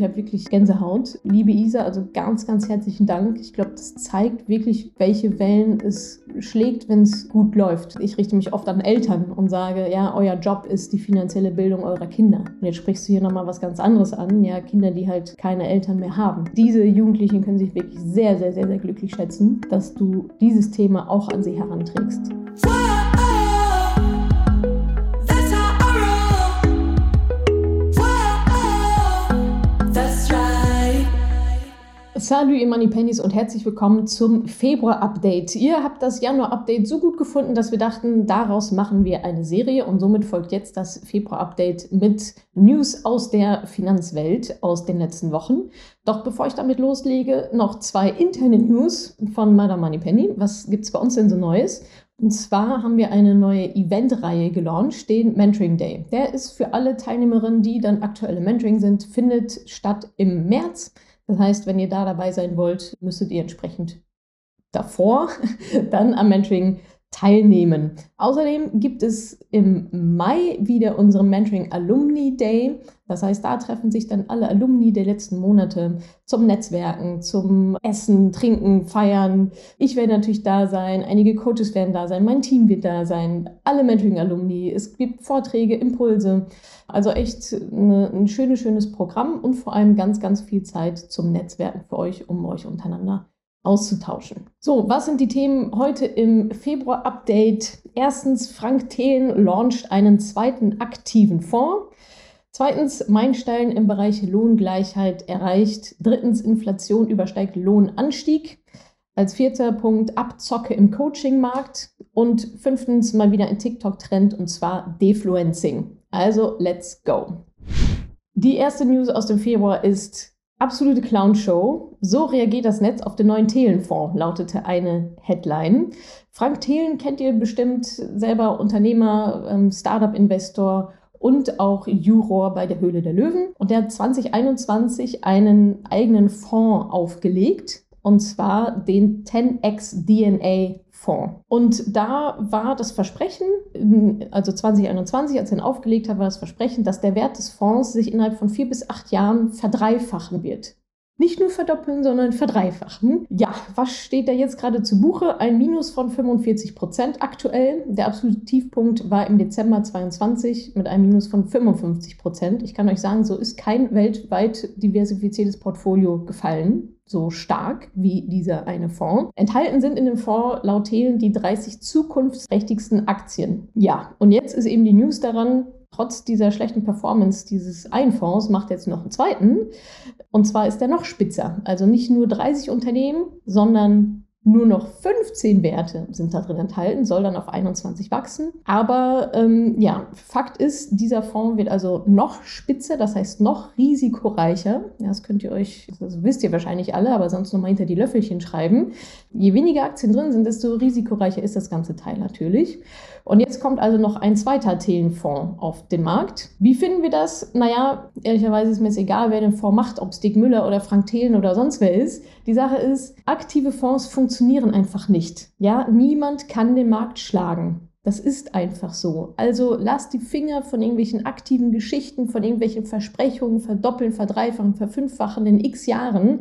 Ich habe wirklich Gänsehaut. Liebe Isa, also ganz, ganz herzlichen Dank. Ich glaube, das zeigt wirklich, welche Wellen es schlägt, wenn es gut läuft. Ich richte mich oft an Eltern und sage, ja, euer Job ist die finanzielle Bildung eurer Kinder. Und jetzt sprichst du hier nochmal was ganz anderes an. Ja, Kinder, die halt keine Eltern mehr haben. Diese Jugendlichen können sich wirklich sehr, sehr, sehr, sehr glücklich schätzen, dass du dieses Thema auch an sie heranträgst. Salut ihr Money Pennies und herzlich willkommen zum Februar-Update. Ihr habt das Januar-Update so gut gefunden, dass wir dachten, daraus machen wir eine Serie und somit folgt jetzt das Februar-Update mit News aus der Finanzwelt aus den letzten Wochen. Doch bevor ich damit loslege, noch zwei interne News von Madame Money Penny. Was gibt es bei uns denn so Neues? Und zwar haben wir eine neue Eventreihe gelauncht, den Mentoring Day. Der ist für alle Teilnehmerinnen, die dann aktuelle Mentoring sind, findet statt im März. Das heißt, wenn ihr da dabei sein wollt, müsstet ihr entsprechend davor dann am Mentoring teilnehmen. Außerdem gibt es im Mai wieder unseren Mentoring Alumni Day. Das heißt, da treffen sich dann alle Alumni der letzten Monate zum Netzwerken, zum Essen, Trinken, Feiern. Ich werde natürlich da sein, einige Coaches werden da sein, mein Team wird da sein, alle Mentoring-Alumni. Es gibt Vorträge, Impulse. Also echt eine, ein schönes, schönes Programm und vor allem ganz, ganz viel Zeit zum Netzwerken für euch, um euch untereinander auszutauschen. So, was sind die Themen heute im Februar-Update? Erstens, Frank Thelen launcht einen zweiten aktiven Fonds. Zweitens, Meilenstein im Bereich Lohngleichheit erreicht. Drittens, Inflation übersteigt Lohnanstieg. Als vierter Punkt, Abzocke im Coaching-Markt. Und fünftens, mal wieder ein TikTok-Trend und zwar Defluencing. Also, let's go. Die erste News aus dem Februar ist Absolute Clownshow. So reagiert das Netz auf den neuen Thelen-Fonds, lautete eine Headline. Frank Thelen kennt ihr bestimmt selber Unternehmer, ähm, Startup-Investor und auch Juror bei der Höhle der Löwen. Und der hat 2021 einen eigenen Fonds aufgelegt, und zwar den 10x DNA Fonds. Und da war das Versprechen, also 2021, als er ihn aufgelegt hat, war das Versprechen, dass der Wert des Fonds sich innerhalb von vier bis acht Jahren verdreifachen wird. Nicht nur verdoppeln, sondern verdreifachen. Ja, was steht da jetzt gerade zu Buche? Ein Minus von 45 Prozent aktuell. Der absolute Tiefpunkt war im Dezember 22 mit einem Minus von 55 Prozent. Ich kann euch sagen, so ist kein weltweit diversifiziertes Portfolio gefallen so stark wie dieser eine Fonds. Enthalten sind in dem Fonds laut Thelen die 30 zukunftsträchtigsten Aktien. Ja, und jetzt ist eben die News daran, trotz dieser schlechten Performance dieses einen Fonds macht jetzt noch einen zweiten. Und zwar ist der noch spitzer. Also nicht nur 30 Unternehmen, sondern nur noch 15 Werte sind da drin enthalten, soll dann auf 21 wachsen. Aber ähm, ja, Fakt ist, dieser Fonds wird also noch spitzer, das heißt noch risikoreicher. Das könnt ihr euch, das wisst ihr wahrscheinlich alle, aber sonst nochmal hinter die Löffelchen schreiben. Je weniger Aktien drin sind, desto risikoreicher ist das ganze Teil natürlich. Und jetzt kommt also noch ein zweiter Thelenfonds auf den Markt. Wie finden wir das? Naja, ehrlicherweise ist mir jetzt egal, wer den Fonds macht, ob es Dick Müller oder Frank Thelen oder sonst wer ist. Die Sache ist, aktive Fonds funktionieren einfach nicht. Ja, niemand kann den Markt schlagen. Das ist einfach so. Also lasst die Finger von irgendwelchen aktiven Geschichten, von irgendwelchen Versprechungen, verdoppeln, verdreifachen, verfünffachen in x Jahren.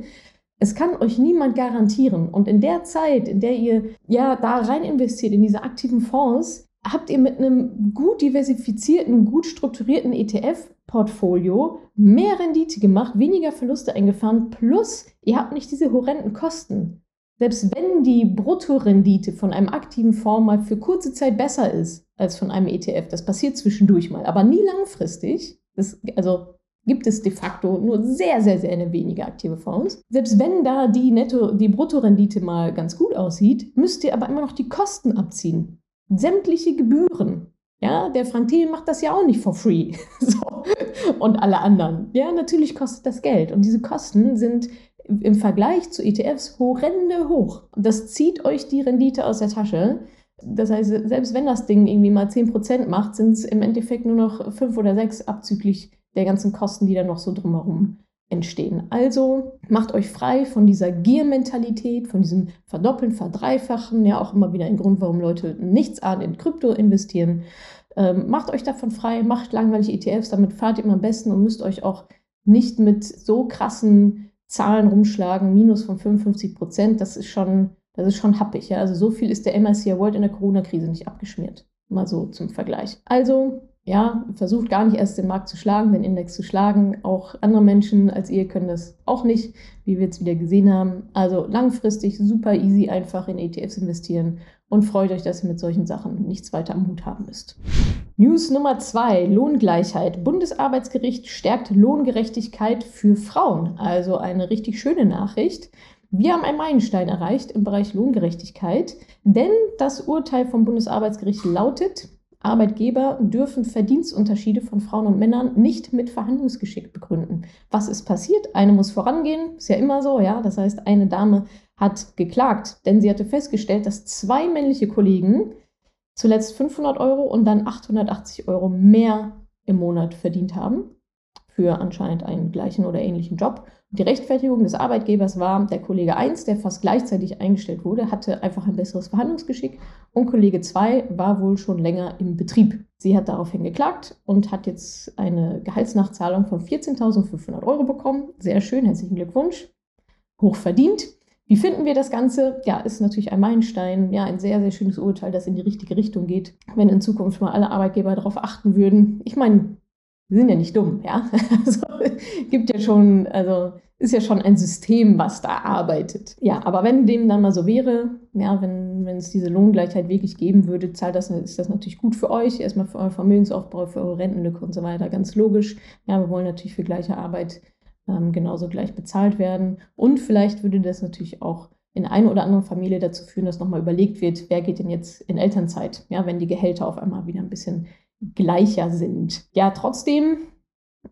Es kann euch niemand garantieren. Und in der Zeit, in der ihr ja da rein investiert, in diese aktiven Fonds, habt ihr mit einem gut diversifizierten, gut strukturierten ETF-Portfolio mehr Rendite gemacht, weniger Verluste eingefahren, plus ihr habt nicht diese horrenden Kosten. Selbst wenn die Bruttorendite von einem aktiven Fonds mal für kurze Zeit besser ist als von einem ETF, das passiert zwischendurch mal, aber nie langfristig, das, also gibt es de facto nur sehr, sehr, sehr wenige aktive Fonds. Selbst wenn da die Netto, die Bruttorendite mal ganz gut aussieht, müsst ihr aber immer noch die Kosten abziehen sämtliche Gebühren. Ja, der Frank Thiel macht das ja auch nicht for free. so. Und alle anderen. Ja, natürlich kostet das Geld. Und diese Kosten sind im Vergleich zu ETFs horrende hoch. Das zieht euch die Rendite aus der Tasche. Das heißt, selbst wenn das Ding irgendwie mal 10% macht, sind es im Endeffekt nur noch 5 oder 6 abzüglich der ganzen Kosten, die da noch so drumherum entstehen. Also macht euch frei von dieser Gier-Mentalität, von diesem Verdoppeln, Verdreifachen, ja auch immer wieder ein Grund, warum Leute nichts an in Krypto investieren. Ähm, macht euch davon frei, macht langweilige ETFs, damit fahrt ihr immer am besten und müsst euch auch nicht mit so krassen Zahlen rumschlagen, minus von 55 Prozent, das ist schon, das ist schon happig. Ja? Also so viel ist der MSCI World in der Corona-Krise nicht abgeschmiert. Mal so zum Vergleich. Also ja, versucht gar nicht erst den Markt zu schlagen, den Index zu schlagen. Auch andere Menschen als ihr können das auch nicht, wie wir jetzt wieder gesehen haben. Also langfristig super easy einfach in ETFs investieren und freut euch, dass ihr mit solchen Sachen nichts weiter am Hut haben müsst. News Nummer zwei, Lohngleichheit. Bundesarbeitsgericht stärkt Lohngerechtigkeit für Frauen. Also eine richtig schöne Nachricht. Wir haben einen Meilenstein erreicht im Bereich Lohngerechtigkeit, denn das Urteil vom Bundesarbeitsgericht lautet, Arbeitgeber dürfen Verdienstunterschiede von Frauen und Männern nicht mit Verhandlungsgeschick begründen. Was ist passiert? Eine muss vorangehen, ist ja immer so, ja. Das heißt, eine Dame hat geklagt, denn sie hatte festgestellt, dass zwei männliche Kollegen zuletzt 500 Euro und dann 880 Euro mehr im Monat verdient haben für anscheinend einen gleichen oder ähnlichen Job. Die Rechtfertigung des Arbeitgebers war, der Kollege 1, der fast gleichzeitig eingestellt wurde, hatte einfach ein besseres Verhandlungsgeschick und Kollege 2 war wohl schon länger im Betrieb. Sie hat daraufhin geklagt und hat jetzt eine Gehaltsnachzahlung von 14.500 Euro bekommen. Sehr schön, herzlichen Glückwunsch. Hoch verdient. Wie finden wir das Ganze? Ja, ist natürlich ein Meilenstein, ja, ein sehr, sehr schönes Urteil, das in die richtige Richtung geht, wenn in Zukunft mal alle Arbeitgeber darauf achten würden. Ich meine, wir sind ja nicht dumm, ja. Also gibt ja schon, also ist ja schon ein System, was da arbeitet. Ja, aber wenn dem dann mal so wäre, ja, wenn, wenn es diese Lohngleichheit wirklich geben würde, zahlt das, ist das natürlich gut für euch, erstmal für euren Vermögensaufbau, für eure Rentenlücke und so weiter, ganz logisch. Ja, wir wollen natürlich für gleiche Arbeit ähm, genauso gleich bezahlt werden. Und vielleicht würde das natürlich auch in einer oder anderen Familie dazu führen, dass nochmal überlegt wird, wer geht denn jetzt in Elternzeit, ja, wenn die Gehälter auf einmal wieder ein bisschen gleicher sind. Ja, trotzdem,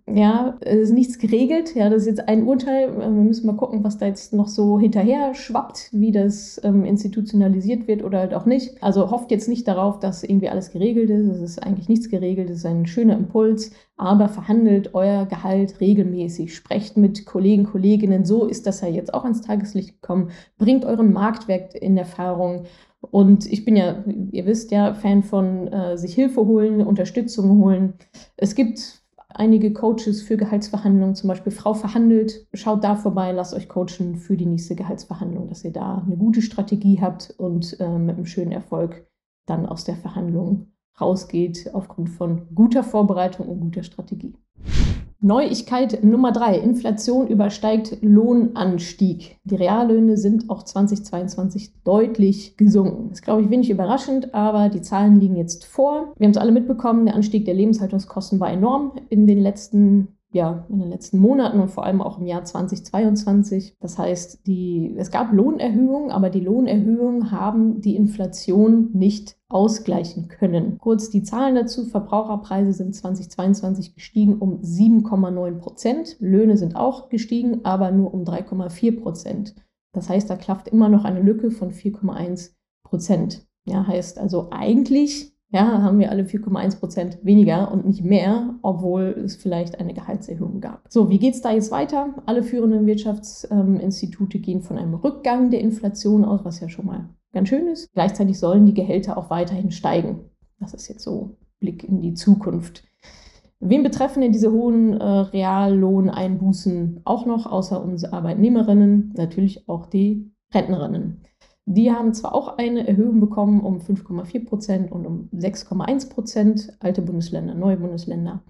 ja, ist nichts geregelt. Ja, das ist jetzt ein Urteil. Wir müssen mal gucken, was da jetzt noch so hinterher schwappt, wie das ähm, institutionalisiert wird oder halt auch nicht. Also hofft jetzt nicht darauf, dass irgendwie alles geregelt ist. Es ist eigentlich nichts geregelt. Es ist ein schöner Impuls. Aber verhandelt euer Gehalt regelmäßig. Sprecht mit Kollegen, Kolleginnen. So ist das ja jetzt auch ans Tageslicht gekommen. Bringt euren Marktwert in Erfahrung. Und ich bin ja, ihr wisst ja, Fan von äh, sich Hilfe holen, Unterstützung holen. Es gibt einige Coaches für Gehaltsverhandlungen, zum Beispiel Frau verhandelt. Schaut da vorbei, lasst euch coachen für die nächste Gehaltsverhandlung, dass ihr da eine gute Strategie habt und äh, mit einem schönen Erfolg dann aus der Verhandlung rausgeht aufgrund von guter Vorbereitung und guter Strategie. Neuigkeit Nummer drei. Inflation übersteigt Lohnanstieg. Die Reallöhne sind auch 2022 deutlich gesunken. Das ist, glaube ich, wenig überraschend, aber die Zahlen liegen jetzt vor. Wir haben es alle mitbekommen, der Anstieg der Lebenshaltungskosten war enorm in den letzten ja, in den letzten Monaten und vor allem auch im Jahr 2022. Das heißt, die, es gab Lohnerhöhungen, aber die Lohnerhöhungen haben die Inflation nicht ausgleichen können. Kurz die Zahlen dazu. Verbraucherpreise sind 2022 gestiegen um 7,9 Prozent. Löhne sind auch gestiegen, aber nur um 3,4 Prozent. Das heißt, da klafft immer noch eine Lücke von 4,1 Prozent. Ja, heißt also eigentlich ja, haben wir alle 4,1 Prozent weniger und nicht mehr, obwohl es vielleicht eine Gehaltserhöhung gab. So, wie geht es da jetzt weiter? Alle führenden Wirtschaftsinstitute gehen von einem Rückgang der Inflation aus, was ja schon mal ganz schön ist. Gleichzeitig sollen die Gehälter auch weiterhin steigen. Das ist jetzt so Blick in die Zukunft. Wen betreffen denn diese hohen äh, Reallohneinbußen auch noch, außer unsere Arbeitnehmerinnen? Natürlich auch die Rentnerinnen. Die haben zwar auch eine Erhöhung bekommen um 5,4 Prozent und um 6,1 Prozent, alte Bundesländer, neue Bundesländer.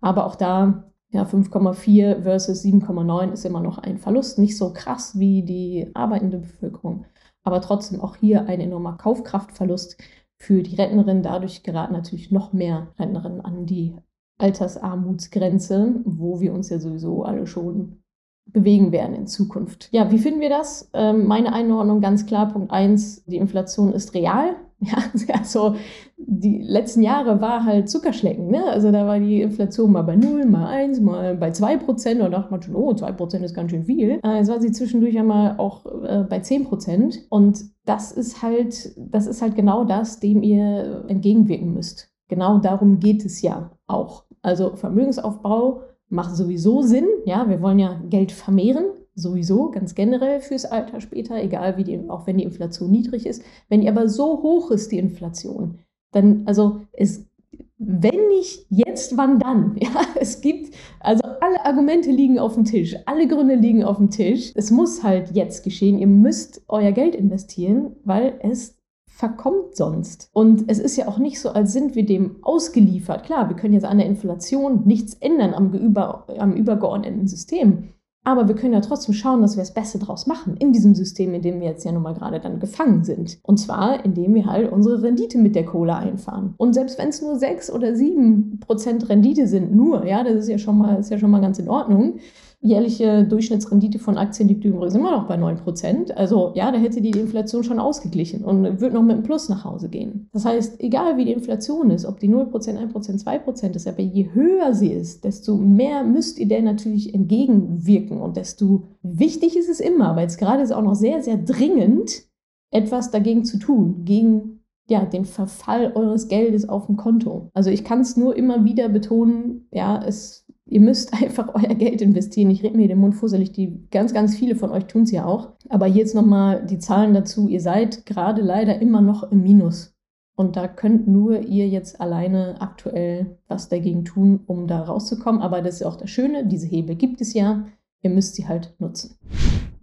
Aber auch da, ja, 5,4 versus 7,9 ist immer noch ein Verlust. Nicht so krass wie die arbeitende Bevölkerung, aber trotzdem auch hier ein enormer Kaufkraftverlust für die Rentnerin. Dadurch geraten natürlich noch mehr Rentnerinnen an die Altersarmutsgrenze, wo wir uns ja sowieso alle schon bewegen werden in Zukunft. Ja, wie finden wir das? Ähm, meine Einordnung ganz klar, Punkt 1, die Inflation ist real. Ja, also die letzten Jahre war halt Zuckerschlecken. Ne? Also da war die Inflation mal bei 0, mal 1, mal bei 2 Prozent. Da dachte man schon, oh, 2 Prozent ist ganz schön viel. Äh, jetzt war sie zwischendurch einmal auch äh, bei 10 Prozent. Und das ist halt, das ist halt genau das, dem ihr entgegenwirken müsst. Genau darum geht es ja auch. Also Vermögensaufbau macht sowieso Sinn. Ja, wir wollen ja Geld vermehren, sowieso, ganz generell fürs Alter später, egal wie die, auch wenn die Inflation niedrig ist. Wenn die aber so hoch ist, die Inflation, dann, also es, wenn nicht jetzt, wann dann? Ja, es gibt, also alle Argumente liegen auf dem Tisch, alle Gründe liegen auf dem Tisch. Es muss halt jetzt geschehen. Ihr müsst euer Geld investieren, weil es verkommt sonst. Und es ist ja auch nicht so, als sind wir dem ausgeliefert. Klar, wir können jetzt an der Inflation nichts ändern am, über, am übergeordneten System. Aber wir können ja trotzdem schauen, dass wir das Beste draus machen in diesem System, in dem wir jetzt ja nun mal gerade dann gefangen sind. Und zwar, indem wir halt unsere Rendite mit der Kohle einfahren. Und selbst wenn es nur 6 oder 7 Prozent Rendite sind, nur, ja, das ist ja schon mal, ist ja schon mal ganz in Ordnung, jährliche Durchschnittsrendite von Aktien liegt übrigens immer noch bei 9%. Also ja, da hätte die Inflation schon ausgeglichen und wird noch mit einem Plus nach Hause gehen. Das heißt, egal wie die Inflation ist, ob die 0%, 1%, 2% ist, aber je höher sie ist, desto mehr müsst ihr der natürlich entgegenwirken und desto wichtig ist es immer, weil es gerade ist auch noch sehr, sehr dringend, etwas dagegen zu tun, gegen ja, den Verfall eures Geldes auf dem Konto. Also ich kann es nur immer wieder betonen, ja, es Ihr müsst einfach euer Geld investieren. Ich rede mir den Mund fusselig, die ganz, ganz viele von euch tun es ja auch. Aber jetzt nochmal die Zahlen dazu. Ihr seid gerade leider immer noch im Minus. Und da könnt nur ihr jetzt alleine aktuell was dagegen tun, um da rauszukommen. Aber das ist auch das Schöne, diese Hebel gibt es ja. Ihr müsst sie halt nutzen.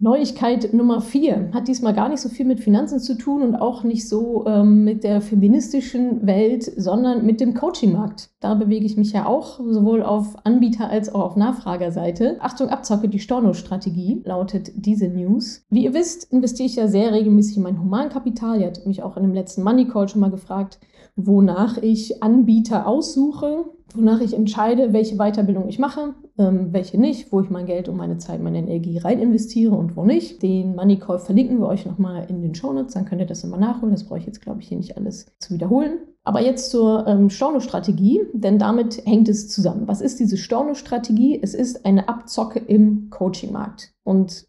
Neuigkeit Nummer vier hat diesmal gar nicht so viel mit Finanzen zu tun und auch nicht so ähm, mit der feministischen Welt, sondern mit dem Coaching-Markt. Da bewege ich mich ja auch sowohl auf Anbieter- als auch auf Nachfragerseite. Achtung, Abzocke, die Storno-Strategie lautet diese News. Wie ihr wisst, investiere ich ja sehr regelmäßig in mein Humankapital. Ihr hattet mich auch in dem letzten Money Call schon mal gefragt, wonach ich Anbieter aussuche, wonach ich entscheide, welche Weiterbildung ich mache, ähm, welche nicht, wo ich mein Geld und meine Zeit, meine Energie rein investiere und wo nicht. Den Money Call verlinken wir euch nochmal in den Shownotes, dann könnt ihr das immer nachholen. Das brauche ich jetzt, glaube ich, hier nicht alles zu wiederholen. Aber jetzt zur ähm, Storno-Strategie, denn damit hängt es zusammen. Was ist diese Storno-Strategie? Es ist eine Abzocke im Coaching-Markt. Und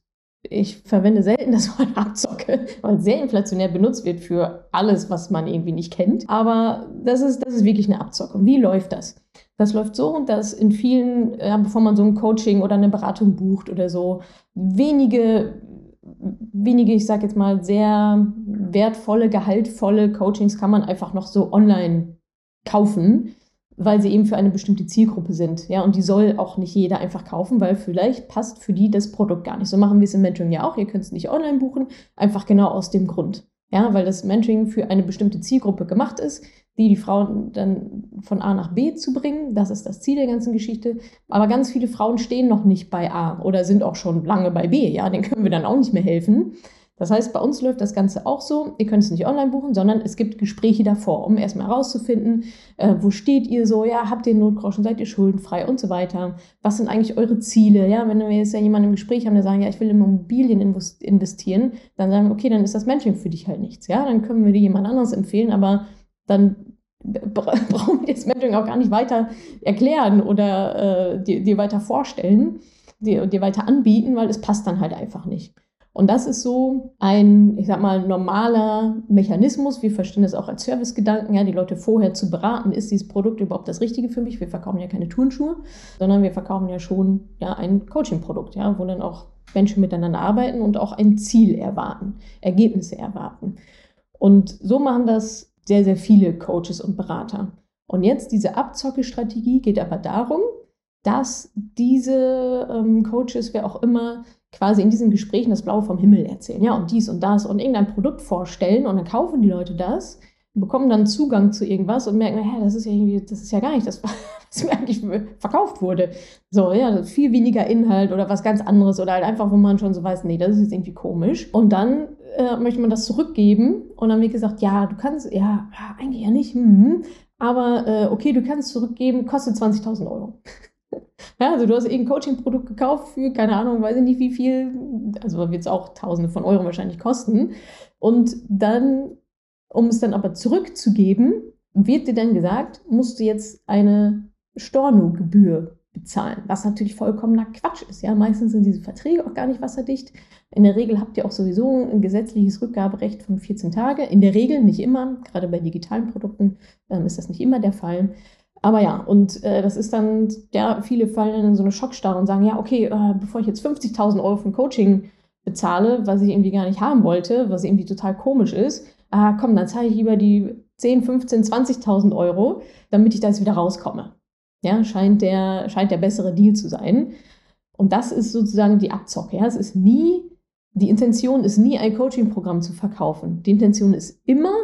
ich verwende selten das Wort Abzocke, weil es sehr inflationär benutzt wird für alles, was man irgendwie nicht kennt. Aber das ist, das ist wirklich eine Abzocke. Wie läuft das? Das läuft so, dass in vielen, ja, bevor man so ein Coaching oder eine Beratung bucht oder so, wenige, wenige, ich sage jetzt mal, sehr wertvolle, gehaltvolle Coachings kann man einfach noch so online kaufen weil sie eben für eine bestimmte Zielgruppe sind. Ja, und die soll auch nicht jeder einfach kaufen, weil vielleicht passt für die das Produkt gar nicht. So machen wir es im Mentoring ja auch. Ihr könnt es nicht online buchen, einfach genau aus dem Grund. Ja, weil das Mentoring für eine bestimmte Zielgruppe gemacht ist, die die Frauen dann von A nach B zu bringen. Das ist das Ziel der ganzen Geschichte. Aber ganz viele Frauen stehen noch nicht bei A oder sind auch schon lange bei B. Ja, denen können wir dann auch nicht mehr helfen. Das heißt, bei uns läuft das Ganze auch so. Ihr könnt es nicht online buchen, sondern es gibt Gespräche davor, um erstmal herauszufinden, äh, wo steht ihr so, ja, habt ihr Notgroschen, seid ihr schuldenfrei und so weiter. Was sind eigentlich eure Ziele? Ja, wenn wir jetzt ja jemanden im Gespräch haben, der sagen, ja, ich will in Immobilien investieren, dann sagen wir, okay, dann ist das Mentoring für dich halt nichts. Ja, dann können wir dir jemand anderes empfehlen, aber dann brauchen wir das Mentoring auch gar nicht weiter erklären oder äh, dir, dir weiter vorstellen, dir, dir weiter anbieten, weil es passt dann halt einfach nicht. Und das ist so ein, ich sag mal, normaler Mechanismus. Wir verstehen das auch als Servicegedanken, ja, die Leute vorher zu beraten, ist dieses Produkt überhaupt das Richtige für mich? Wir verkaufen ja keine Turnschuhe, sondern wir verkaufen ja schon ja, ein Coaching-Produkt, ja, wo dann auch Menschen miteinander arbeiten und auch ein Ziel erwarten, Ergebnisse erwarten. Und so machen das sehr, sehr viele Coaches und Berater. Und jetzt diese Abzocke-Strategie geht aber darum, dass diese ähm, Coaches, wer auch immer, quasi in diesen Gesprächen das Blaue vom Himmel erzählen, ja, und dies und das und irgendein Produkt vorstellen und dann kaufen die Leute das, bekommen dann Zugang zu irgendwas und merken, naja, das ist ja irgendwie, das ist ja gar nicht das, was mir eigentlich verkauft wurde. So, ja, viel weniger Inhalt oder was ganz anderes oder halt einfach, wo man schon so weiß, nee, das ist jetzt irgendwie komisch. Und dann äh, möchte man das zurückgeben und dann wird gesagt, ja, du kannst, ja, eigentlich ja nicht, hm, aber äh, okay, du kannst zurückgeben, kostet 20.000 Euro. Ja, also du hast irgendein Coaching-Produkt gekauft für, keine Ahnung, weiß ich nicht wie viel, also wird es auch Tausende von Euro wahrscheinlich kosten. Und dann, um es dann aber zurückzugeben, wird dir dann gesagt, musst du jetzt eine Storno-Gebühr bezahlen, was natürlich vollkommener Quatsch ist. Ja, meistens sind diese Verträge auch gar nicht wasserdicht. In der Regel habt ihr auch sowieso ein gesetzliches Rückgaberecht von 14 Tage. In der Regel nicht immer, gerade bei digitalen Produkten ähm, ist das nicht immer der Fall. Aber ja, und äh, das ist dann, ja, viele fallen in so eine Schockstarre und sagen, ja, okay, äh, bevor ich jetzt 50.000 Euro für ein Coaching bezahle, was ich irgendwie gar nicht haben wollte, was irgendwie total komisch ist, ah, komm, dann zahle ich lieber die 10, 15, 20.000 Euro, damit ich da jetzt wieder rauskomme. Ja, scheint der, scheint der bessere Deal zu sein. Und das ist sozusagen die Abzocke. Ja? Es ist nie, die Intention ist nie, ein Coaching-Programm zu verkaufen. Die Intention ist immer,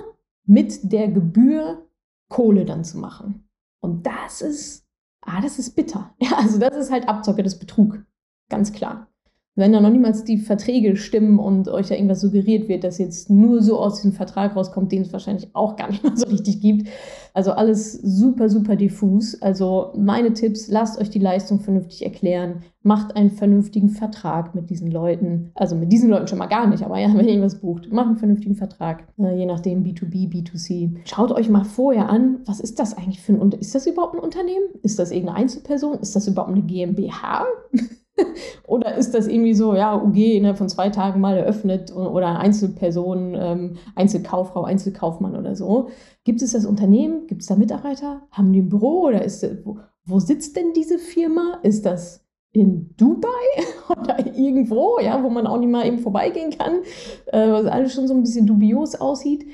mit der Gebühr Kohle dann zu machen. Und das ist, ah, das ist bitter. Ja, also das ist halt Abzocke, das Betrug. Ganz klar wenn da noch niemals die Verträge stimmen und euch da irgendwas suggeriert wird, dass jetzt nur so aus diesem Vertrag rauskommt, den es wahrscheinlich auch gar nicht mal so richtig gibt. Also alles super, super diffus. Also meine Tipps, lasst euch die Leistung vernünftig erklären, macht einen vernünftigen Vertrag mit diesen Leuten. Also mit diesen Leuten schon mal gar nicht, aber ja, wenn ihr was bucht, macht einen vernünftigen Vertrag, äh, je nachdem B2B, B2C. Schaut euch mal vorher an, was ist das eigentlich für ein Unternehmen? Ist das überhaupt ein Unternehmen? Ist das irgendeine Einzelperson? Ist das überhaupt eine GmbH? oder ist das irgendwie so, ja, UG innerhalb von zwei Tagen mal eröffnet oder Einzelperson, ähm, Einzelkauffrau, Einzelkaufmann oder so? Gibt es das Unternehmen? Gibt es da Mitarbeiter? Haben die ein Büro oder ist wo, wo sitzt denn diese Firma? Ist das in Dubai oder irgendwo, ja, wo man auch nicht mal eben vorbeigehen kann, äh, was alles schon so ein bisschen dubios aussieht?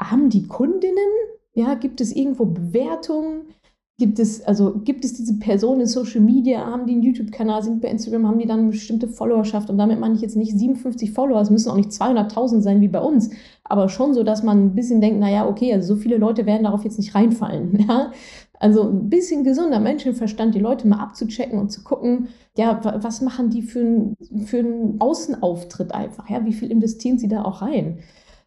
Haben die Kundinnen? Ja, gibt es irgendwo Bewertungen? Gibt es, also gibt es diese Personen in Social Media, haben die einen YouTube-Kanal, sind bei Instagram, haben die dann eine bestimmte Followerschaft und damit meine ich jetzt nicht 57 Follower, es müssen auch nicht 200.000 sein wie bei uns, aber schon so, dass man ein bisschen denkt, naja, okay, also so viele Leute werden darauf jetzt nicht reinfallen, ja. Also ein bisschen gesunder Menschenverstand, die Leute mal abzuchecken und zu gucken, ja, was machen die für, ein, für einen Außenauftritt einfach, ja, wie viel investieren sie da auch rein?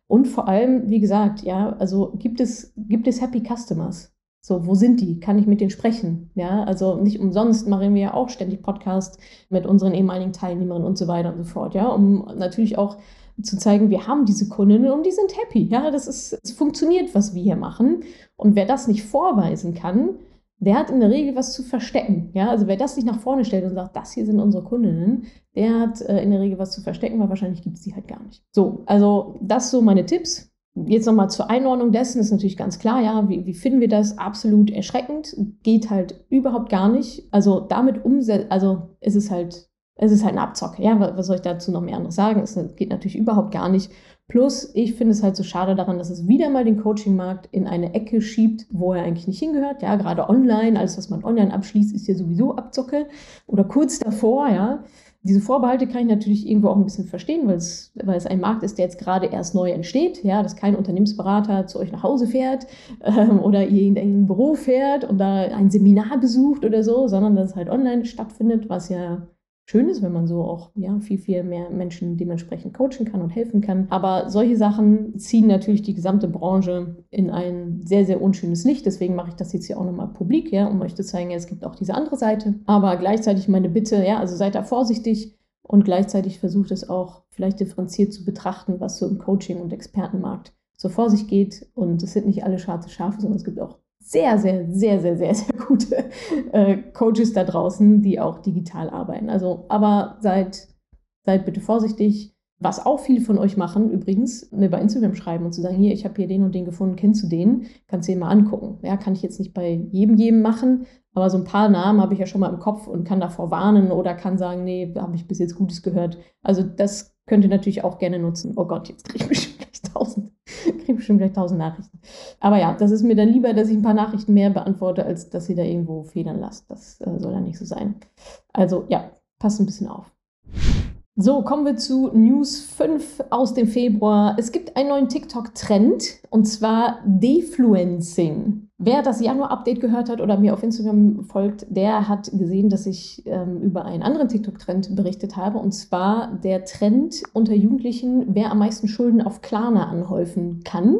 Und vor allem, wie gesagt, ja, also gibt es, gibt es Happy Customers? So, wo sind die? Kann ich mit denen sprechen? Ja, also nicht umsonst machen wir ja auch ständig Podcasts mit unseren ehemaligen Teilnehmerinnen und so weiter und so fort, ja, um natürlich auch zu zeigen, wir haben diese Kundinnen und die sind happy. Ja, das ist, es funktioniert, was wir hier machen. Und wer das nicht vorweisen kann, der hat in der Regel was zu verstecken. Ja, also wer das nicht nach vorne stellt und sagt, das hier sind unsere Kundinnen, der hat äh, in der Regel was zu verstecken, weil wahrscheinlich gibt es die halt gar nicht. So, also das so meine Tipps. Jetzt nochmal zur Einordnung dessen ist natürlich ganz klar, ja, wie, wie finden wir das? Absolut erschreckend, geht halt überhaupt gar nicht. Also damit umsetzen, also es ist halt, es ist halt eine Abzocke, ja, was soll ich dazu noch mehr anderes sagen? Es geht natürlich überhaupt gar nicht. Plus, ich finde es halt so schade daran, dass es wieder mal den Coaching-Markt in eine Ecke schiebt, wo er eigentlich nicht hingehört. Ja, gerade online, alles, was man online abschließt, ist ja sowieso Abzocke oder kurz davor, ja. Diese Vorbehalte kann ich natürlich irgendwo auch ein bisschen verstehen, weil es, weil es ein Markt ist, der jetzt gerade erst neu entsteht. Ja, dass kein Unternehmensberater zu euch nach Hause fährt ähm, oder ihr in ein Büro fährt und da ein Seminar besucht oder so, sondern dass es halt online stattfindet, was ja schön ist, wenn man so auch ja, viel, viel mehr Menschen dementsprechend coachen kann und helfen kann. Aber solche Sachen ziehen natürlich die gesamte Branche in ein sehr, sehr unschönes Licht. Deswegen mache ich das jetzt hier auch nochmal publik, ja, um euch zu zeigen, es gibt auch diese andere Seite. Aber gleichzeitig meine Bitte, ja, also seid da vorsichtig und gleichzeitig versucht es auch vielleicht differenziert zu betrachten, was so im Coaching- und Expertenmarkt so vor sich geht. Und es sind nicht alle schwarze Schafe, sondern es gibt auch sehr, sehr, sehr, sehr, sehr, sehr gute äh, Coaches da draußen, die auch digital arbeiten. Also, aber seid, seid bitte vorsichtig. Was auch viele von euch machen, übrigens, mir bei Instagram schreiben und zu sagen, hier, ich habe hier den und den gefunden, kennst du den? Kannst du den mal angucken. Ja, kann ich jetzt nicht bei jedem, jedem machen, aber so ein paar Namen habe ich ja schon mal im Kopf und kann davor warnen oder kann sagen, nee, habe ich bis jetzt Gutes gehört. Also das könnt ihr natürlich auch gerne nutzen. Oh Gott, jetzt kriege ich bestimmt gleich tausend kriege bestimmt gleich tausend Nachrichten. Aber ja, das ist mir dann lieber, dass ich ein paar Nachrichten mehr beantworte, als dass ihr da irgendwo federn lasst. Das äh, soll ja nicht so sein. Also ja, passt ein bisschen auf. So, kommen wir zu News 5 aus dem Februar. Es gibt einen neuen TikTok-Trend und zwar Defluencing. Wer das Januar-Update gehört hat oder mir auf Instagram folgt, der hat gesehen, dass ich ähm, über einen anderen TikTok-Trend berichtet habe und zwar der Trend unter Jugendlichen, wer am meisten Schulden auf Klarna anhäufen kann.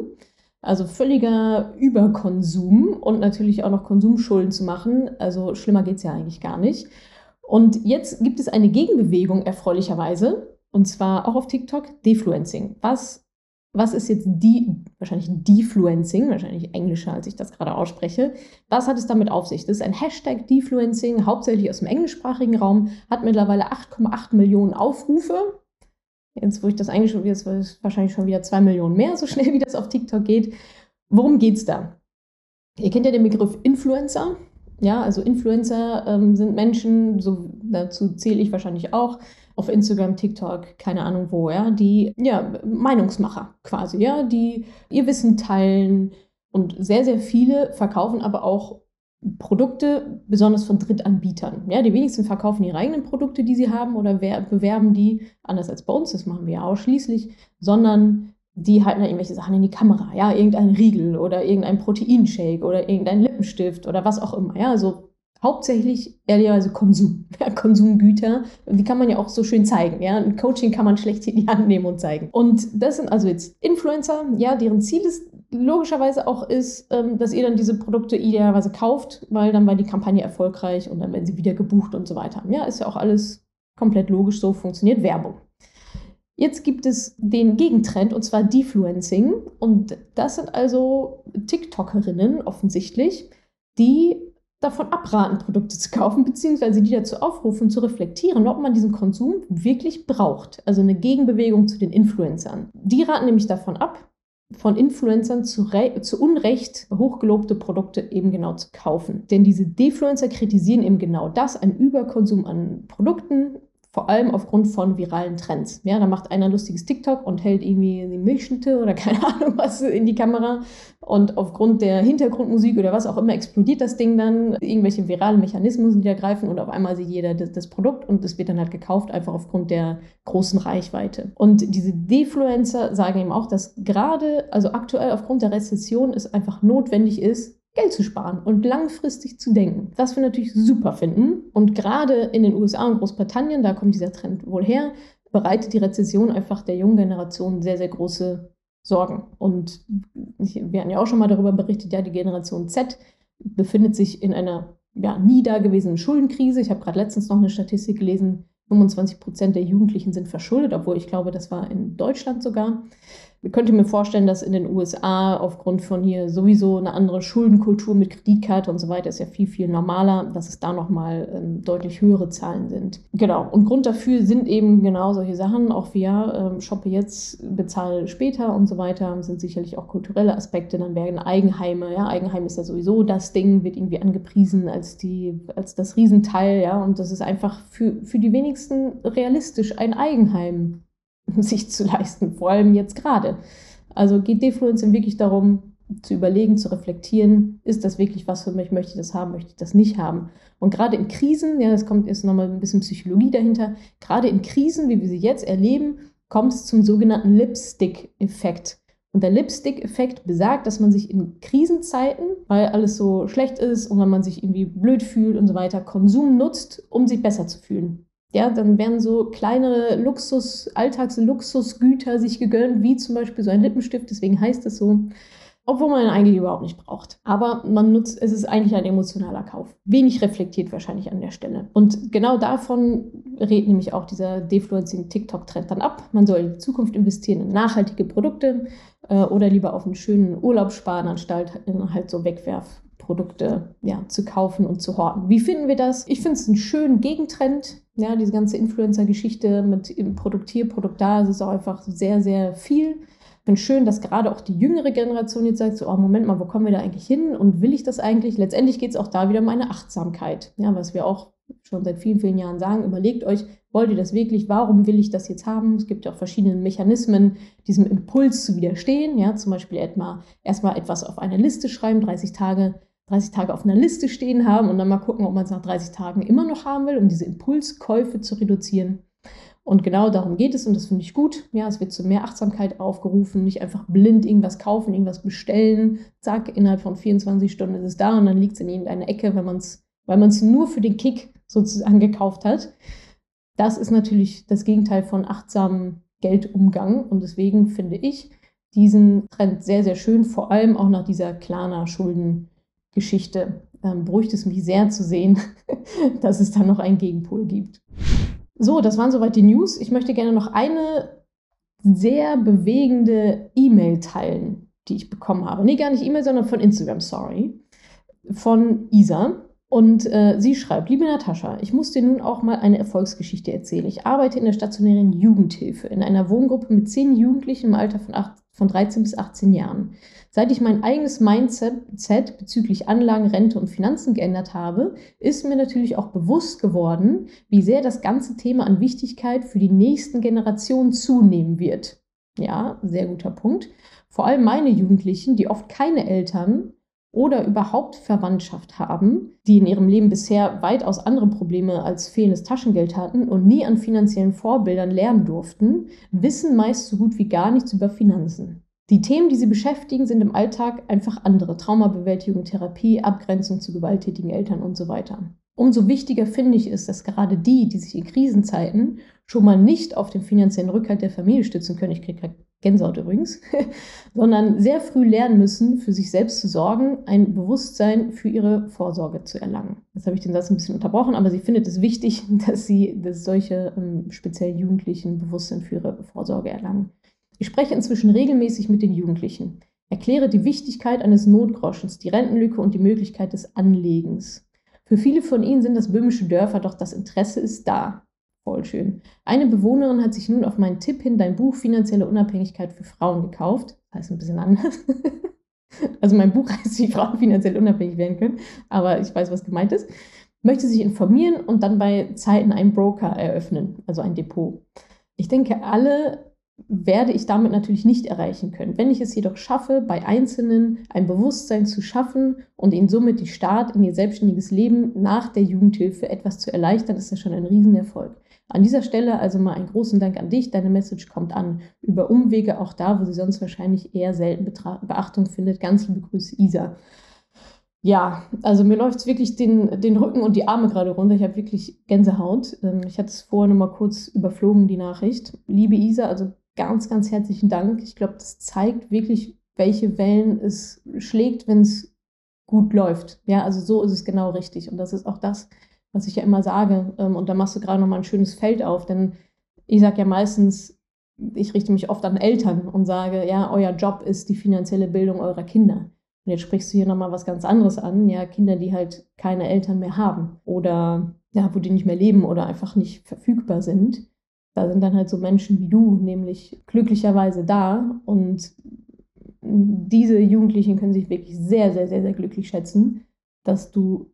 Also völliger Überkonsum und natürlich auch noch Konsumschulden zu machen. Also schlimmer geht es ja eigentlich gar nicht. Und jetzt gibt es eine Gegenbewegung erfreulicherweise, und zwar auch auf TikTok, Defluencing. Was, was ist jetzt die, wahrscheinlich Defluencing, wahrscheinlich englischer, als ich das gerade ausspreche. Was hat es damit auf sich? Das ist ein Hashtag Defluencing, hauptsächlich aus dem englischsprachigen Raum, hat mittlerweile 8,8 Millionen Aufrufe. Jetzt, wo ich das eigentlich schon wieder, ist wahrscheinlich schon wieder 2 Millionen mehr, so schnell wie das auf TikTok geht. Worum geht es da? Ihr kennt ja den Begriff Influencer. Ja, also Influencer ähm, sind Menschen, so dazu zähle ich wahrscheinlich auch, auf Instagram, TikTok, keine Ahnung wo, ja, die ja Meinungsmacher quasi, ja, die ihr Wissen teilen, Und sehr, sehr viele verkaufen aber auch Produkte, besonders von Drittanbietern. Ja, die wenigsten verkaufen ihre eigenen Produkte, die sie haben oder bewerben die, anders als bei uns, das machen wir ja ausschließlich, sondern die halten da irgendwelche Sachen in die Kamera, ja, irgendein Riegel oder irgendein Proteinshake oder irgendein Lippenstift oder was auch immer, ja, also hauptsächlich ehrlicherweise Konsum, ja, Konsumgüter, die kann man ja auch so schön zeigen, ja, ein Coaching kann man schlecht in die Hand nehmen und zeigen. Und das sind also jetzt Influencer, ja, deren Ziel ist logischerweise auch ist, ähm, dass ihr dann diese Produkte idealerweise kauft, weil dann war die Kampagne erfolgreich und dann werden sie wieder gebucht und so weiter. Ja, ist ja auch alles komplett logisch, so funktioniert Werbung. Jetzt gibt es den Gegentrend und zwar Defluencing und das sind also TikTokerinnen offensichtlich, die davon abraten, Produkte zu kaufen, beziehungsweise die dazu aufrufen, zu reflektieren, ob man diesen Konsum wirklich braucht. Also eine Gegenbewegung zu den Influencern. Die raten nämlich davon ab, von Influencern zu, zu, Unrecht hochgelobte Produkte eben genau zu kaufen. Denn diese Defluencer kritisieren eben genau das, ein Überkonsum an Produkten, vor allem aufgrund von viralen Trends. Ja, da macht einer ein lustiges TikTok und hält irgendwie die Milchschnitte oder keine Ahnung was in die Kamera und aufgrund der Hintergrundmusik oder was auch immer explodiert das Ding dann, irgendwelche viralen Mechanismen, die da greifen und auf einmal sieht jeder das, das Produkt und es wird dann halt gekauft, einfach aufgrund der großen Reichweite. Und diese Defluencer sagen eben auch, dass gerade, also aktuell aufgrund der Rezession es einfach notwendig ist, Geld zu sparen und langfristig zu denken. Was wir natürlich super finden. Und gerade in den USA und Großbritannien, da kommt dieser Trend wohl her, bereitet die Rezession einfach der jungen Generation sehr, sehr große Sorgen. Und wir hatten ja auch schon mal darüber berichtet, ja, die Generation Z befindet sich in einer ja, nie dagewesenen Schuldenkrise. Ich habe gerade letztens noch eine Statistik gelesen, 25 Prozent der Jugendlichen sind verschuldet, obwohl ich glaube, das war in Deutschland sogar. Ich könnte mir vorstellen, dass in den USA aufgrund von hier sowieso eine andere Schuldenkultur mit Kreditkarte und so weiter ist ja viel, viel normaler, dass es da nochmal ähm, deutlich höhere Zahlen sind. Genau. Und Grund dafür sind eben genau solche Sachen, auch wie ja, ähm, shoppe jetzt, bezahle später und so weiter, sind sicherlich auch kulturelle Aspekte. Dann werden Eigenheime, ja, Eigenheim ist ja sowieso das Ding, wird irgendwie angepriesen als die, als das Riesenteil, ja, und das ist einfach für, für die wenigsten realistisch, ein Eigenheim sich zu leisten, vor allem jetzt gerade. Also geht Defluencing wirklich darum, zu überlegen, zu reflektieren, ist das wirklich was für mich, möchte ich das haben, möchte ich das nicht haben. Und gerade in Krisen, ja, das kommt jetzt nochmal ein bisschen Psychologie dahinter, gerade in Krisen, wie wir sie jetzt erleben, kommt es zum sogenannten Lipstick-Effekt. Und der Lipstick-Effekt besagt, dass man sich in Krisenzeiten, weil alles so schlecht ist und wenn man sich irgendwie blöd fühlt und so weiter, Konsum nutzt, um sich besser zu fühlen. Ja, dann werden so kleinere Luxus, Alltagsluxusgüter sich gegönnt, wie zum Beispiel so ein Lippenstift, deswegen heißt es so. Obwohl man ihn eigentlich überhaupt nicht braucht. Aber man nutzt, es ist eigentlich ein emotionaler Kauf. Wenig reflektiert wahrscheinlich an der Stelle. Und genau davon redet nämlich auch dieser Defluencing TikTok-Trend dann ab. Man soll in die Zukunft investieren in nachhaltige Produkte äh, oder lieber auf einen schönen Urlaub sparen, anstatt halt so wegwerf Produkte ja, zu kaufen und zu horten. Wie finden wir das? Ich finde es einen schönen Gegentrend. Ja, diese ganze Influencer-Geschichte mit Produkt hier, Produkt da, es ist auch einfach sehr, sehr viel. Ich finde schön, dass gerade auch die jüngere Generation jetzt sagt, so, oh, Moment mal, wo kommen wir da eigentlich hin und will ich das eigentlich? Letztendlich geht es auch da wieder um eine Achtsamkeit, ja, was wir auch schon seit vielen, vielen Jahren sagen. Überlegt euch, wollt ihr das wirklich? Warum will ich das jetzt haben? Es gibt ja auch verschiedene Mechanismen, diesem Impuls zu widerstehen. Ja, zum Beispiel erstmal etwas auf eine Liste schreiben, 30 Tage 30 Tage auf einer Liste stehen haben und dann mal gucken, ob man es nach 30 Tagen immer noch haben will, um diese Impulskäufe zu reduzieren. Und genau darum geht es und das finde ich gut. Ja, es wird zu mehr Achtsamkeit aufgerufen, nicht einfach blind irgendwas kaufen, irgendwas bestellen. Zack, innerhalb von 24 Stunden ist es da und dann liegt es in irgendeiner Ecke, wenn man's, weil man es nur für den Kick sozusagen gekauft hat. Das ist natürlich das Gegenteil von achtsamem Geldumgang und deswegen finde ich diesen Trend sehr, sehr schön, vor allem auch nach dieser Klarna-Schulden- Geschichte ähm, beruhigt es mich sehr zu sehen, dass es da noch einen Gegenpol gibt. So, das waren soweit die News. Ich möchte gerne noch eine sehr bewegende E-Mail teilen, die ich bekommen habe. Nee, gar nicht E-Mail, sondern von Instagram, sorry. Von Isa. Und äh, sie schreibt, liebe Natascha, ich muss dir nun auch mal eine Erfolgsgeschichte erzählen. Ich arbeite in der stationären Jugendhilfe in einer Wohngruppe mit zehn Jugendlichen im Alter von, 8, von 13 bis 18 Jahren. Seit ich mein eigenes Mindset bezüglich Anlagen, Rente und Finanzen geändert habe, ist mir natürlich auch bewusst geworden, wie sehr das ganze Thema an Wichtigkeit für die nächsten Generationen zunehmen wird. Ja, sehr guter Punkt. Vor allem meine Jugendlichen, die oft keine Eltern oder überhaupt Verwandtschaft haben, die in ihrem Leben bisher weitaus andere Probleme als fehlendes Taschengeld hatten und nie an finanziellen Vorbildern lernen durften, wissen meist so gut wie gar nichts über Finanzen. Die Themen, die sie beschäftigen, sind im Alltag einfach andere. Traumabewältigung, Therapie, Abgrenzung zu gewalttätigen Eltern und so weiter. Umso wichtiger finde ich es, dass gerade die, die sich in Krisenzeiten schon mal nicht auf den finanziellen Rückhalt der Familie stützen können, ich kriege Gänsehaut übrigens, sondern sehr früh lernen müssen, für sich selbst zu sorgen, ein Bewusstsein für ihre Vorsorge zu erlangen. Jetzt habe ich den Satz ein bisschen unterbrochen, aber sie findet es wichtig, dass sie dass solche ähm, speziell Jugendlichen Bewusstsein für ihre Vorsorge erlangen. Ich spreche inzwischen regelmäßig mit den Jugendlichen, erkläre die Wichtigkeit eines Notgroschens, die Rentenlücke und die Möglichkeit des Anlegens. Für viele von ihnen sind das böhmische Dörfer, doch das Interesse ist da. Voll schön. Eine Bewohnerin hat sich nun auf meinen Tipp hin dein Buch Finanzielle Unabhängigkeit für Frauen gekauft. Das heißt ein bisschen anders. also mein Buch heißt, wie Frauen finanziell unabhängig werden können, aber ich weiß, was gemeint ist. Möchte sich informieren und dann bei Zeiten einen Broker eröffnen, also ein Depot. Ich denke, alle werde ich damit natürlich nicht erreichen können. Wenn ich es jedoch schaffe, bei Einzelnen ein Bewusstsein zu schaffen und ihnen somit die Start in ihr selbstständiges Leben nach der Jugendhilfe etwas zu erleichtern, ist das schon ein Riesenerfolg. An dieser Stelle also mal einen großen Dank an dich. Deine Message kommt an über Umwege, auch da, wo sie sonst wahrscheinlich eher selten Beachtung findet. Ganz liebe Grüße, Isa. Ja, also mir läuft es wirklich den, den Rücken und die Arme gerade runter. Ich habe wirklich Gänsehaut. Ähm, ich hatte es vorher noch mal kurz überflogen, die Nachricht. Liebe Isa, also ganz, ganz herzlichen Dank. Ich glaube, das zeigt wirklich, welche Wellen es schlägt, wenn es gut läuft. Ja, also so ist es genau richtig. Und das ist auch das, was ich ja immer sage. Ähm, und da machst du gerade nochmal ein schönes Feld auf, denn ich sage ja meistens, ich richte mich oft an Eltern und sage, ja, euer Job ist die finanzielle Bildung eurer Kinder. Und jetzt sprichst du hier nochmal was ganz anderes an, ja, Kinder, die halt keine Eltern mehr haben oder ja, wo die nicht mehr leben oder einfach nicht verfügbar sind da sind dann halt so Menschen wie du, nämlich glücklicherweise da. Und diese Jugendlichen können sich wirklich sehr, sehr, sehr, sehr glücklich schätzen, dass du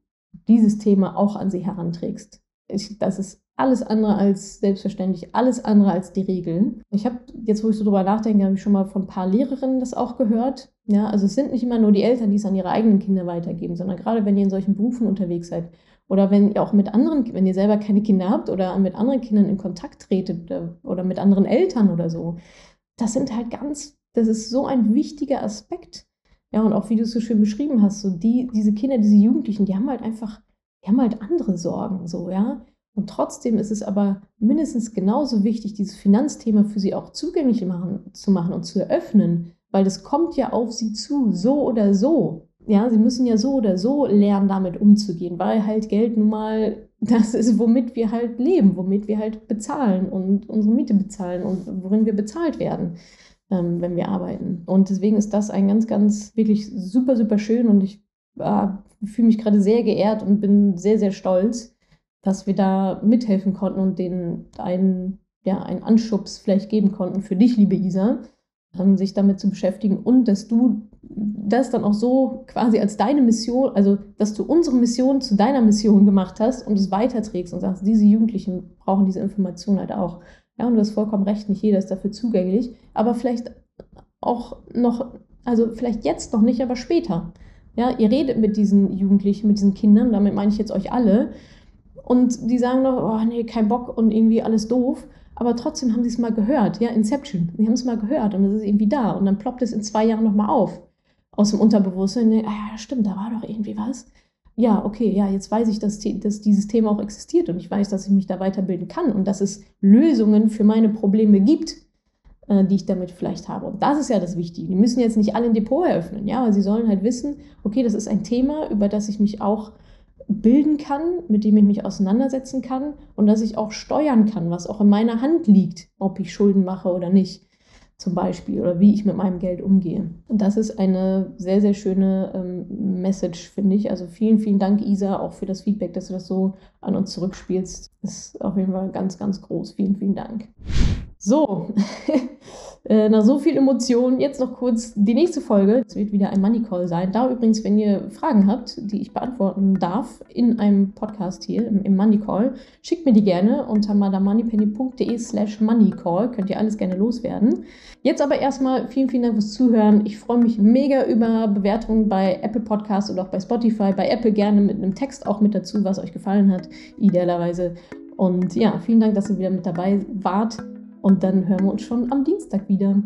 dieses Thema auch an sie heranträgst. Ich, das ist alles andere als selbstverständlich, alles andere als die Regeln. Ich habe jetzt, wo ich so drüber nachdenke, habe ich schon mal von ein paar Lehrerinnen das auch gehört. Ja, also es sind nicht immer nur die Eltern, die es an ihre eigenen Kinder weitergeben, sondern gerade wenn ihr in solchen Berufen unterwegs seid oder wenn ihr auch mit anderen, wenn ihr selber keine Kinder habt oder mit anderen Kindern in Kontakt tretet äh, oder mit anderen Eltern oder so. Das sind halt ganz, das ist so ein wichtiger Aspekt. Ja, und auch wie du es so schön beschrieben hast, so die, diese Kinder, diese Jugendlichen, die haben halt einfach, die haben halt andere Sorgen, so, ja. Und trotzdem ist es aber mindestens genauso wichtig, dieses Finanzthema für sie auch zugänglich machen, zu machen und zu eröffnen, weil das kommt ja auf sie zu, so oder so ja, sie müssen ja so oder so lernen, damit umzugehen, weil halt Geld nun mal das ist, womit wir halt leben, womit wir halt bezahlen und unsere Miete bezahlen und worin wir bezahlt werden, ähm, wenn wir arbeiten. Und deswegen ist das ein ganz, ganz wirklich super, super schön und ich äh, fühle mich gerade sehr geehrt und bin sehr, sehr stolz, dass wir da mithelfen konnten und denen einen, ja, einen Anschubs vielleicht geben konnten für dich, liebe Isa, ähm, sich damit zu beschäftigen und dass du das dann auch so quasi als deine Mission, also dass du unsere Mission zu deiner Mission gemacht hast und es weiterträgst und sagst, diese Jugendlichen brauchen diese Information halt auch. Ja, und du hast vollkommen recht, nicht jeder ist dafür zugänglich, aber vielleicht auch noch, also vielleicht jetzt noch nicht, aber später. Ja, ihr redet mit diesen Jugendlichen, mit diesen Kindern, damit meine ich jetzt euch alle, und die sagen noch, oh nee, kein Bock und irgendwie alles doof. Aber trotzdem haben sie es mal gehört, ja, Inception, sie haben es mal gehört und es ist irgendwie da. Und dann ploppt es in zwei Jahren nochmal auf. Aus dem Unterbewusstsein, ah ja, stimmt, da war doch irgendwie was. Ja, okay, ja, jetzt weiß ich, dass, dass dieses Thema auch existiert und ich weiß, dass ich mich da weiterbilden kann und dass es Lösungen für meine Probleme gibt, äh, die ich damit vielleicht habe. Und das ist ja das Wichtige. Die müssen jetzt nicht alle ein Depot eröffnen, ja, aber sie sollen halt wissen, okay, das ist ein Thema, über das ich mich auch bilden kann, mit dem ich mich auseinandersetzen kann und dass ich auch steuern kann, was auch in meiner Hand liegt, ob ich Schulden mache oder nicht, zum Beispiel, oder wie ich mit meinem Geld umgehe. Und das ist eine sehr, sehr schöne ähm, Message, finde ich. Also vielen, vielen Dank, Isa, auch für das Feedback, dass du das so an uns zurückspielst. Das ist auf jeden Fall ganz, ganz groß. Vielen, vielen Dank. So, nach so viel Emotionen, jetzt noch kurz die nächste Folge. Es wird wieder ein Money Call sein. Da übrigens, wenn ihr Fragen habt, die ich beantworten darf in einem Podcast hier, im, im Money Call, schickt mir die gerne unter madamoneypenny.de slash moneycall. Könnt ihr alles gerne loswerden. Jetzt aber erstmal vielen, vielen Dank fürs Zuhören. Ich freue mich mega über Bewertungen bei Apple Podcasts oder auch bei Spotify. Bei Apple gerne mit einem Text auch mit dazu, was euch gefallen hat, idealerweise. Und ja, vielen Dank, dass ihr wieder mit dabei wart. Und dann hören wir uns schon am Dienstag wieder.